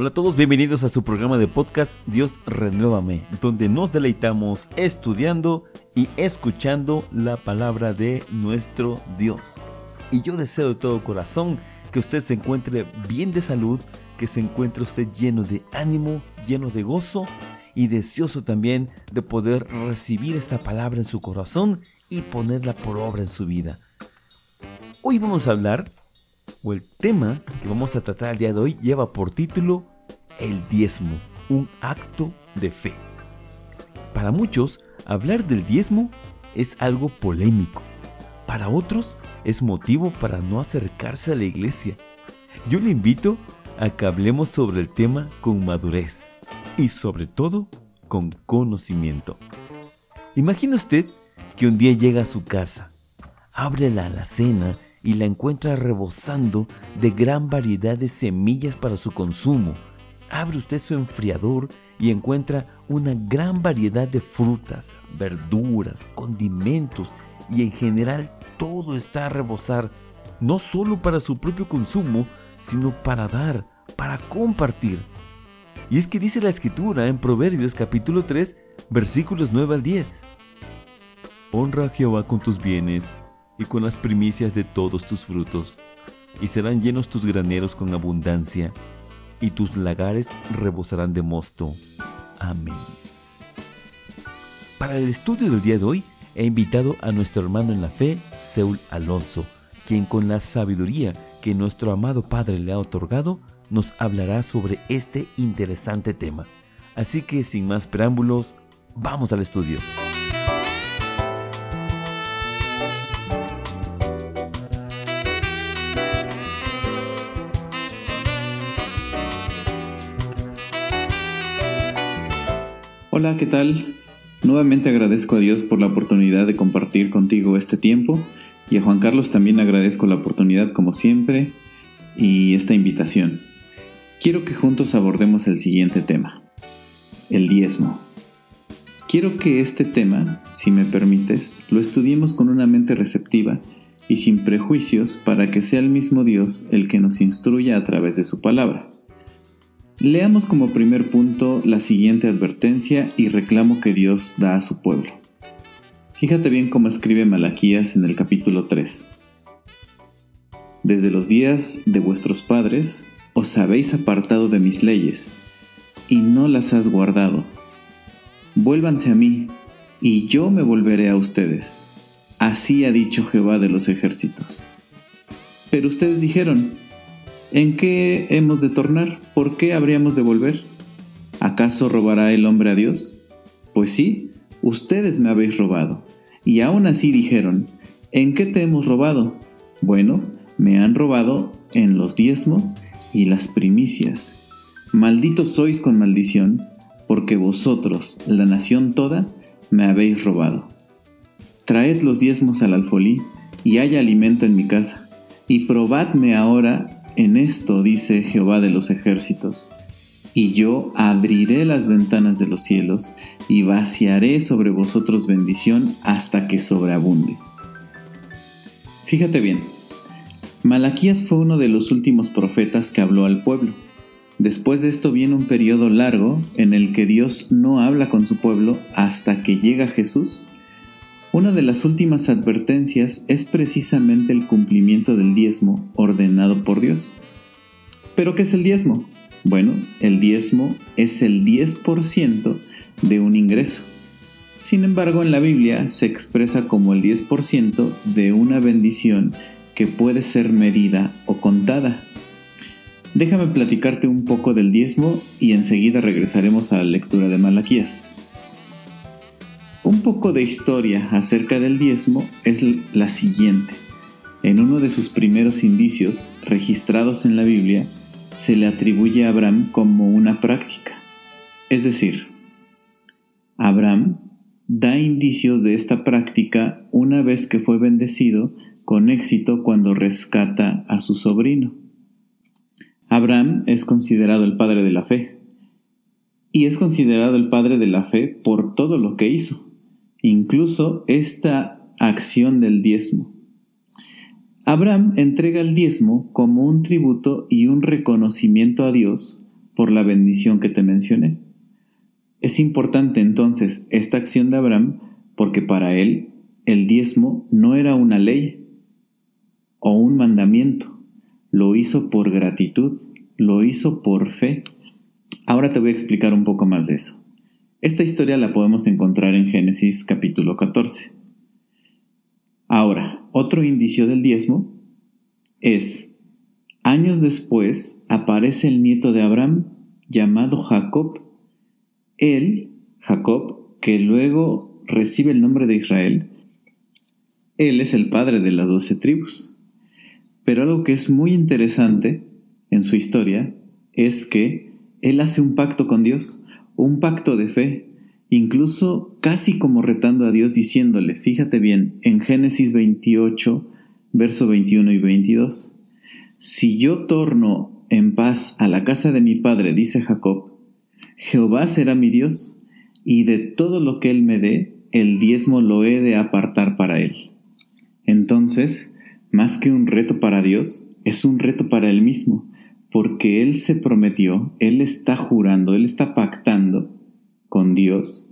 Hola a todos, bienvenidos a su programa de podcast Dios Renuévame, donde nos deleitamos estudiando y escuchando la palabra de nuestro Dios. Y yo deseo de todo corazón que usted se encuentre bien de salud, que se encuentre usted lleno de ánimo, lleno de gozo y deseoso también de poder recibir esta palabra en su corazón y ponerla por obra en su vida. Hoy vamos a hablar, o el tema que vamos a tratar el día de hoy lleva por título El diezmo, un acto de fe. Para muchos, hablar del diezmo es algo polémico. Para otros, es motivo para no acercarse a la iglesia. Yo le invito a que hablemos sobre el tema con madurez y sobre todo con conocimiento. Imagina usted que un día llega a su casa, abre la alacena y la encuentra rebosando de gran variedad de semillas para su consumo. Abre usted su enfriador y encuentra una gran variedad de frutas, verduras, condimentos y en general todo está a rebosar, no solo para su propio consumo, sino para dar, para compartir. Y es que dice la escritura en Proverbios capítulo 3, versículos 9 al 10. Honra a Jehová con tus bienes y con las primicias de todos tus frutos, y serán llenos tus graneros con abundancia, y tus lagares rebosarán de mosto. Amén. Para el estudio del día de hoy, he invitado a nuestro hermano en la fe, Seul Alonso, quien con la sabiduría que nuestro amado Padre le ha otorgado, nos hablará sobre este interesante tema. Así que sin más preámbulos, vamos al estudio. Hola, ¿qué tal? Nuevamente agradezco a Dios por la oportunidad de compartir contigo este tiempo y a Juan Carlos también agradezco la oportunidad como siempre y esta invitación. Quiero que juntos abordemos el siguiente tema, el diezmo. Quiero que este tema, si me permites, lo estudiemos con una mente receptiva y sin prejuicios para que sea el mismo Dios el que nos instruya a través de su palabra. Leamos como primer punto la siguiente advertencia y reclamo que Dios da a su pueblo. Fíjate bien cómo escribe Malaquías en el capítulo 3. Desde los días de vuestros padres os habéis apartado de mis leyes, y no las has guardado. Vuélvanse a mí, y yo me volveré a ustedes. Así ha dicho Jehová de los ejércitos. Pero ustedes dijeron, ¿En qué hemos de tornar? ¿Por qué habríamos de volver? ¿Acaso robará el hombre a Dios? Pues sí, ustedes me habéis robado. Y aún así dijeron, ¿en qué te hemos robado? Bueno, me han robado en los diezmos y las primicias. Malditos sois con maldición, porque vosotros, la nación toda, me habéis robado. Traed los diezmos al alfolí, y haya alimento en mi casa, y probadme ahora en esto dice Jehová de los ejércitos, y yo abriré las ventanas de los cielos y vaciaré sobre vosotros bendición hasta que sobreabunde. Fíjate bien, Malaquías fue uno de los últimos profetas que habló al pueblo. Después de esto viene un periodo largo en el que Dios no habla con su pueblo hasta que llega Jesús una de las últimas advertencias es precisamente el cumplimiento del diezmo ordenado por Dios. ¿Pero qué es el diezmo? Bueno, el diezmo es el 10% de un ingreso. Sin embargo, en la Biblia se expresa como el 10% de una bendición que puede ser medida o contada. Déjame platicarte un poco del diezmo y enseguida regresaremos a la lectura de Malaquías. Un poco de historia acerca del diezmo es la siguiente. En uno de sus primeros indicios registrados en la Biblia, se le atribuye a Abraham como una práctica. Es decir, Abraham da indicios de esta práctica una vez que fue bendecido con éxito cuando rescata a su sobrino. Abraham es considerado el padre de la fe, y es considerado el padre de la fe por todo lo que hizo incluso esta acción del diezmo. Abraham entrega el diezmo como un tributo y un reconocimiento a Dios por la bendición que te mencioné. Es importante entonces esta acción de Abraham porque para él el diezmo no era una ley o un mandamiento, lo hizo por gratitud, lo hizo por fe. Ahora te voy a explicar un poco más de eso. Esta historia la podemos encontrar en Génesis capítulo 14. Ahora, otro indicio del diezmo es, años después aparece el nieto de Abraham llamado Jacob. Él, Jacob, que luego recibe el nombre de Israel, él es el padre de las doce tribus. Pero algo que es muy interesante en su historia es que él hace un pacto con Dios un pacto de fe, incluso casi como retando a Dios diciéndole, fíjate bien, en Génesis 28, verso 21 y 22, si yo torno en paz a la casa de mi padre, dice Jacob, Jehová será mi Dios, y de todo lo que él me dé, el diezmo lo he de apartar para él. Entonces, más que un reto para Dios, es un reto para él mismo, porque Él se prometió, Él está jurando, Él está pactando con Dios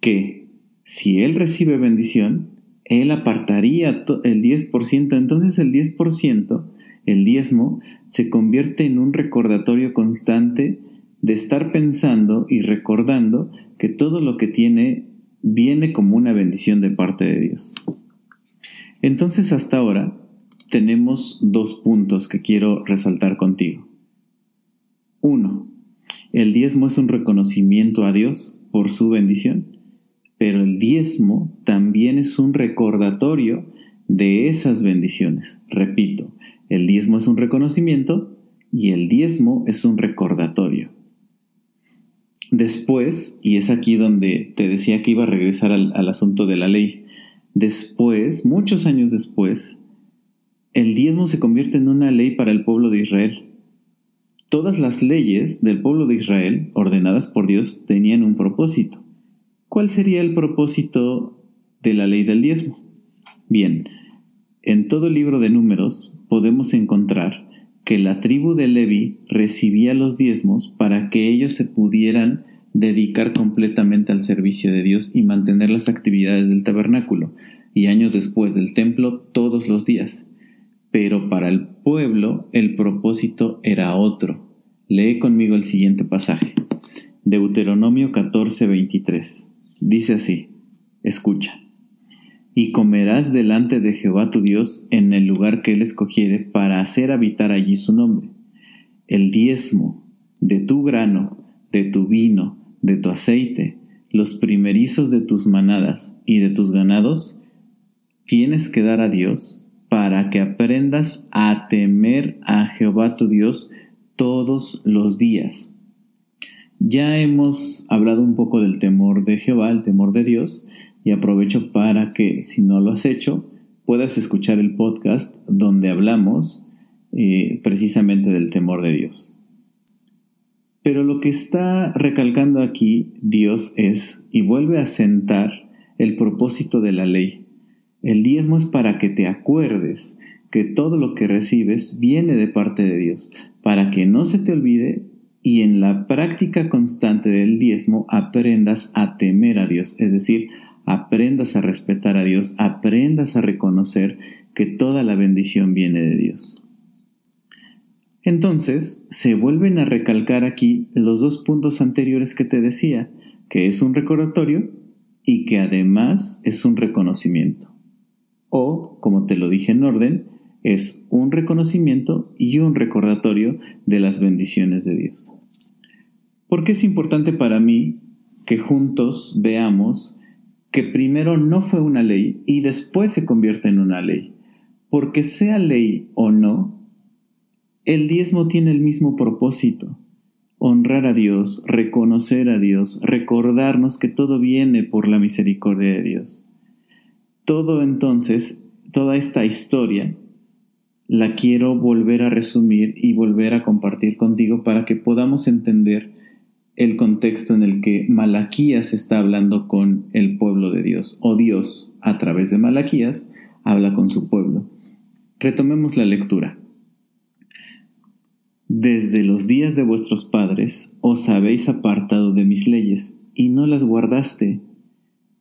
que si Él recibe bendición, Él apartaría el 10%, entonces el 10%, el diezmo, se convierte en un recordatorio constante de estar pensando y recordando que todo lo que tiene viene como una bendición de parte de Dios. Entonces hasta ahora tenemos dos puntos que quiero resaltar contigo. Uno, el diezmo es un reconocimiento a Dios por su bendición, pero el diezmo también es un recordatorio de esas bendiciones. Repito, el diezmo es un reconocimiento y el diezmo es un recordatorio. Después, y es aquí donde te decía que iba a regresar al, al asunto de la ley, después, muchos años después, el diezmo se convierte en una ley para el pueblo de Israel. Todas las leyes del pueblo de Israel, ordenadas por Dios, tenían un propósito. ¿Cuál sería el propósito de la ley del diezmo? Bien, en todo el libro de números podemos encontrar que la tribu de Levi recibía los diezmos para que ellos se pudieran dedicar completamente al servicio de Dios y mantener las actividades del tabernáculo, y años después del templo todos los días pero para el pueblo el propósito era otro. Lee conmigo el siguiente pasaje. Deuteronomio 14:23. Dice así, escucha. Y comerás delante de Jehová tu Dios en el lugar que él escogiere para hacer habitar allí su nombre. El diezmo de tu grano, de tu vino, de tu aceite, los primerizos de tus manadas y de tus ganados, tienes que dar a Dios para que aprendas a temer a Jehová tu Dios todos los días. Ya hemos hablado un poco del temor de Jehová, el temor de Dios, y aprovecho para que si no lo has hecho, puedas escuchar el podcast donde hablamos eh, precisamente del temor de Dios. Pero lo que está recalcando aquí Dios es, y vuelve a sentar el propósito de la ley, el diezmo es para que te acuerdes que todo lo que recibes viene de parte de Dios, para que no se te olvide y en la práctica constante del diezmo aprendas a temer a Dios, es decir, aprendas a respetar a Dios, aprendas a reconocer que toda la bendición viene de Dios. Entonces, se vuelven a recalcar aquí los dos puntos anteriores que te decía, que es un recordatorio y que además es un reconocimiento o, como te lo dije en orden, es un reconocimiento y un recordatorio de las bendiciones de Dios. ¿Por qué es importante para mí que juntos veamos que primero no fue una ley y después se convierte en una ley? Porque sea ley o no, el diezmo tiene el mismo propósito, honrar a Dios, reconocer a Dios, recordarnos que todo viene por la misericordia de Dios. Todo entonces, toda esta historia, la quiero volver a resumir y volver a compartir contigo para que podamos entender el contexto en el que Malaquías está hablando con el pueblo de Dios, o Dios, a través de Malaquías, habla con su pueblo. Retomemos la lectura. Desde los días de vuestros padres os habéis apartado de mis leyes, y no las guardaste.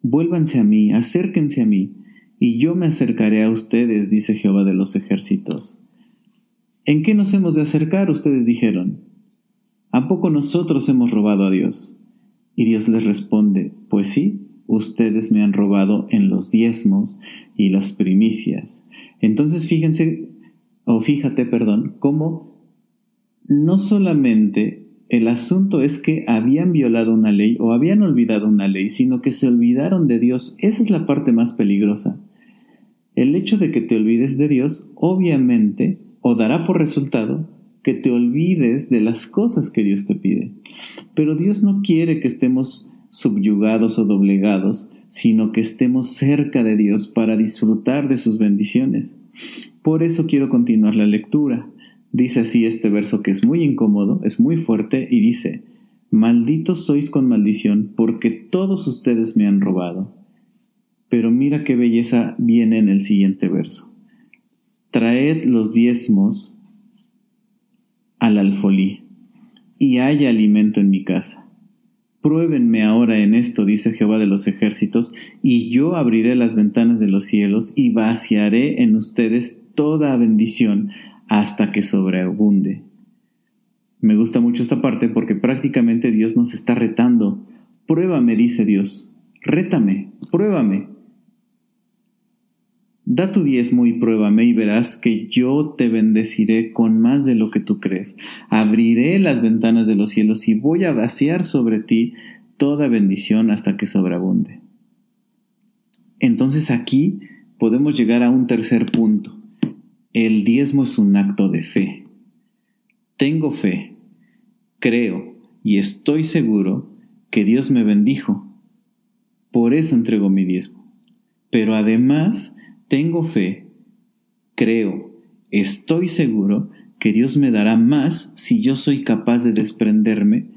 Vuélvanse a mí, acérquense a mí, y yo me acercaré a ustedes, dice Jehová de los ejércitos. ¿En qué nos hemos de acercar? Ustedes dijeron. ¿A poco nosotros hemos robado a Dios? Y Dios les responde, pues sí, ustedes me han robado en los diezmos y las primicias. Entonces fíjense, o fíjate, perdón, cómo no solamente el asunto es que habían violado una ley o habían olvidado una ley, sino que se olvidaron de Dios. Esa es la parte más peligrosa. El hecho de que te olvides de Dios, obviamente, o dará por resultado que te olvides de las cosas que Dios te pide. Pero Dios no quiere que estemos subyugados o doblegados, sino que estemos cerca de Dios para disfrutar de sus bendiciones. Por eso quiero continuar la lectura. Dice así este verso que es muy incómodo, es muy fuerte y dice, Malditos sois con maldición, porque todos ustedes me han robado. Pero mira qué belleza viene en el siguiente verso. Traed los diezmos al alfolí, y haya alimento en mi casa. Pruébenme ahora en esto, dice Jehová de los ejércitos, y yo abriré las ventanas de los cielos y vaciaré en ustedes toda bendición hasta que sobreabunde. Me gusta mucho esta parte porque prácticamente Dios nos está retando. Pruébame, dice Dios. Rétame, pruébame. Da tu diezmo y pruébame y verás que yo te bendeciré con más de lo que tú crees. Abriré las ventanas de los cielos y voy a vaciar sobre ti toda bendición hasta que sobreabunde. Entonces aquí podemos llegar a un tercer punto. El diezmo es un acto de fe. Tengo fe, creo y estoy seguro que Dios me bendijo. Por eso entrego mi diezmo. Pero además tengo fe, creo, estoy seguro que Dios me dará más si yo soy capaz de desprenderme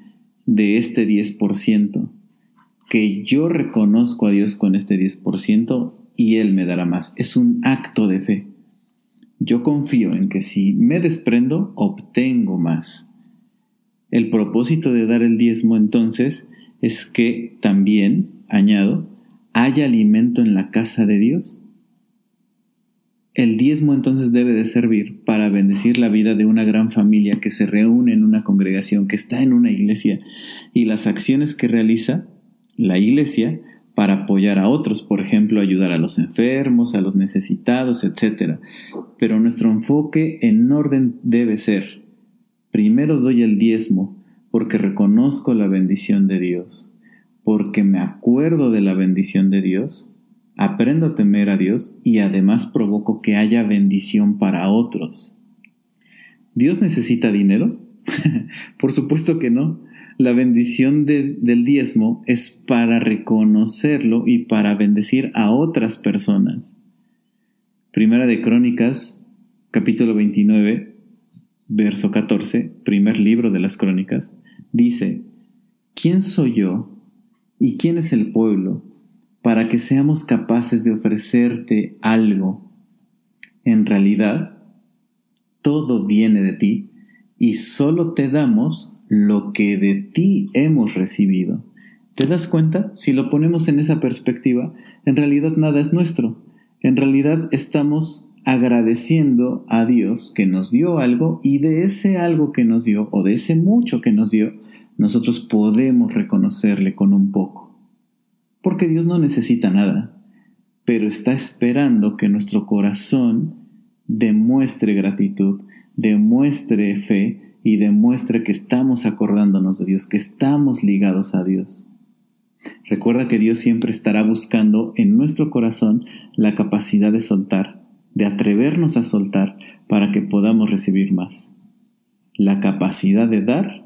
de este 10%, que yo reconozco a Dios con este 10% y Él me dará más. Es un acto de fe. Yo confío en que si me desprendo, obtengo más. El propósito de dar el diezmo entonces es que también, añado, haya alimento en la casa de Dios. El diezmo entonces debe de servir para bendecir la vida de una gran familia que se reúne en una congregación, que está en una iglesia, y las acciones que realiza la iglesia para apoyar a otros, por ejemplo, ayudar a los enfermos, a los necesitados, etc. Pero nuestro enfoque en orden debe ser, primero doy el diezmo porque reconozco la bendición de Dios, porque me acuerdo de la bendición de Dios, aprendo a temer a Dios y además provoco que haya bendición para otros. ¿Dios necesita dinero? por supuesto que no la bendición del diezmo es para reconocerlo y para bendecir a otras personas. Primera de Crónicas, capítulo 29, verso 14, primer libro de las Crónicas, dice, ¿quién soy yo y quién es el pueblo para que seamos capaces de ofrecerte algo? En realidad, todo viene de ti y solo te damos lo que de ti hemos recibido. ¿Te das cuenta? Si lo ponemos en esa perspectiva, en realidad nada es nuestro. En realidad estamos agradeciendo a Dios que nos dio algo y de ese algo que nos dio o de ese mucho que nos dio, nosotros podemos reconocerle con un poco. Porque Dios no necesita nada, pero está esperando que nuestro corazón demuestre gratitud, demuestre fe y demuestre que estamos acordándonos de Dios, que estamos ligados a Dios. Recuerda que Dios siempre estará buscando en nuestro corazón la capacidad de soltar, de atrevernos a soltar para que podamos recibir más. La capacidad de dar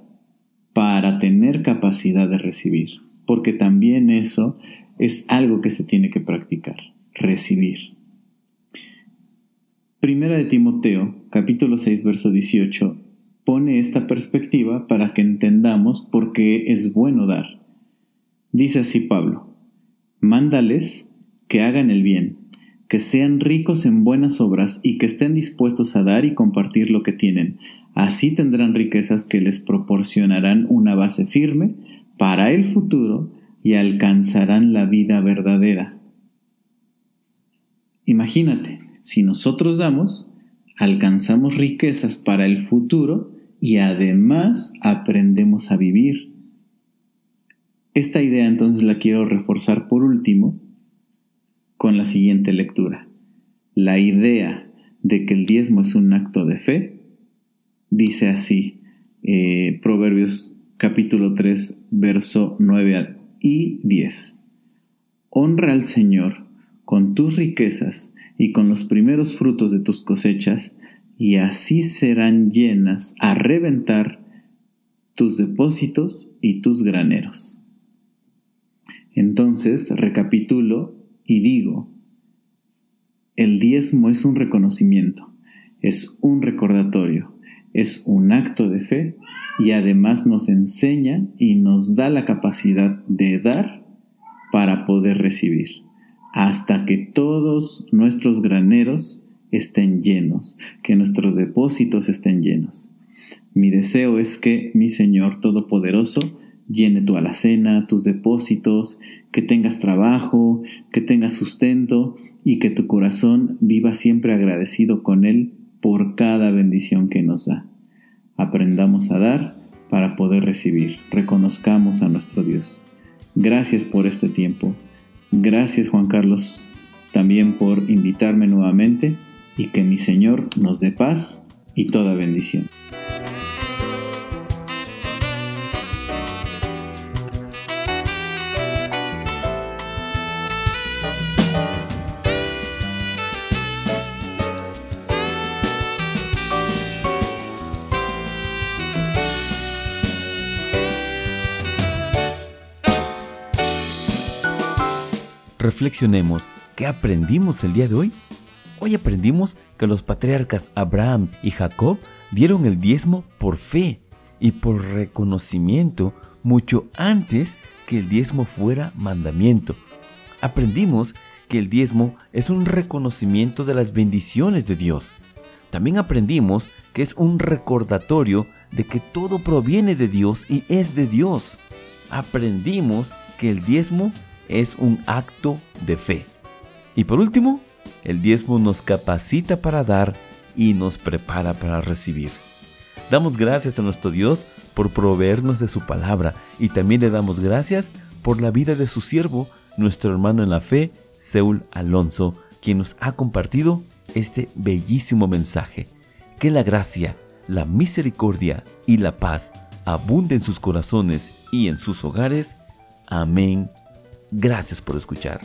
para tener capacidad de recibir, porque también eso es algo que se tiene que practicar, recibir. Primera de Timoteo, capítulo 6, verso 18, pone esta perspectiva para que entendamos por qué es bueno dar. Dice así Pablo, mándales que hagan el bien, que sean ricos en buenas obras y que estén dispuestos a dar y compartir lo que tienen, Así tendrán riquezas que les proporcionarán una base firme para el futuro y alcanzarán la vida verdadera. Imagínate, si nosotros damos, alcanzamos riquezas para el futuro y además aprendemos a vivir. Esta idea entonces la quiero reforzar por último con la siguiente lectura. La idea de que el diezmo es un acto de fe dice así, eh, Proverbios capítulo 3, verso 9 y 10. Honra al Señor con tus riquezas y con los primeros frutos de tus cosechas, y así serán llenas a reventar tus depósitos y tus graneros. Entonces recapitulo y digo, el diezmo es un reconocimiento, es un recordatorio, es un acto de fe y además nos enseña y nos da la capacidad de dar para poder recibir, hasta que todos nuestros graneros estén llenos, que nuestros depósitos estén llenos. Mi deseo es que mi Señor Todopoderoso llene tu alacena, tus depósitos, que tengas trabajo, que tengas sustento y que tu corazón viva siempre agradecido con Él por cada bendición que nos da. Aprendamos a dar para poder recibir. Reconozcamos a nuestro Dios. Gracias por este tiempo. Gracias Juan Carlos también por invitarme nuevamente y que mi Señor nos dé paz y toda bendición. reflexionemos qué aprendimos el día de hoy. Hoy aprendimos que los patriarcas Abraham y Jacob dieron el diezmo por fe y por reconocimiento mucho antes que el diezmo fuera mandamiento. Aprendimos que el diezmo es un reconocimiento de las bendiciones de Dios. También aprendimos que es un recordatorio de que todo proviene de Dios y es de Dios. Aprendimos que el diezmo es un acto de fe. Y por último, el diezmo nos capacita para dar y nos prepara para recibir. Damos gracias a nuestro Dios por proveernos de su palabra y también le damos gracias por la vida de su siervo, nuestro hermano en la fe, Seúl Alonso, quien nos ha compartido este bellísimo mensaje. Que la gracia, la misericordia y la paz abunden en sus corazones y en sus hogares. Amén Gracias por escuchar.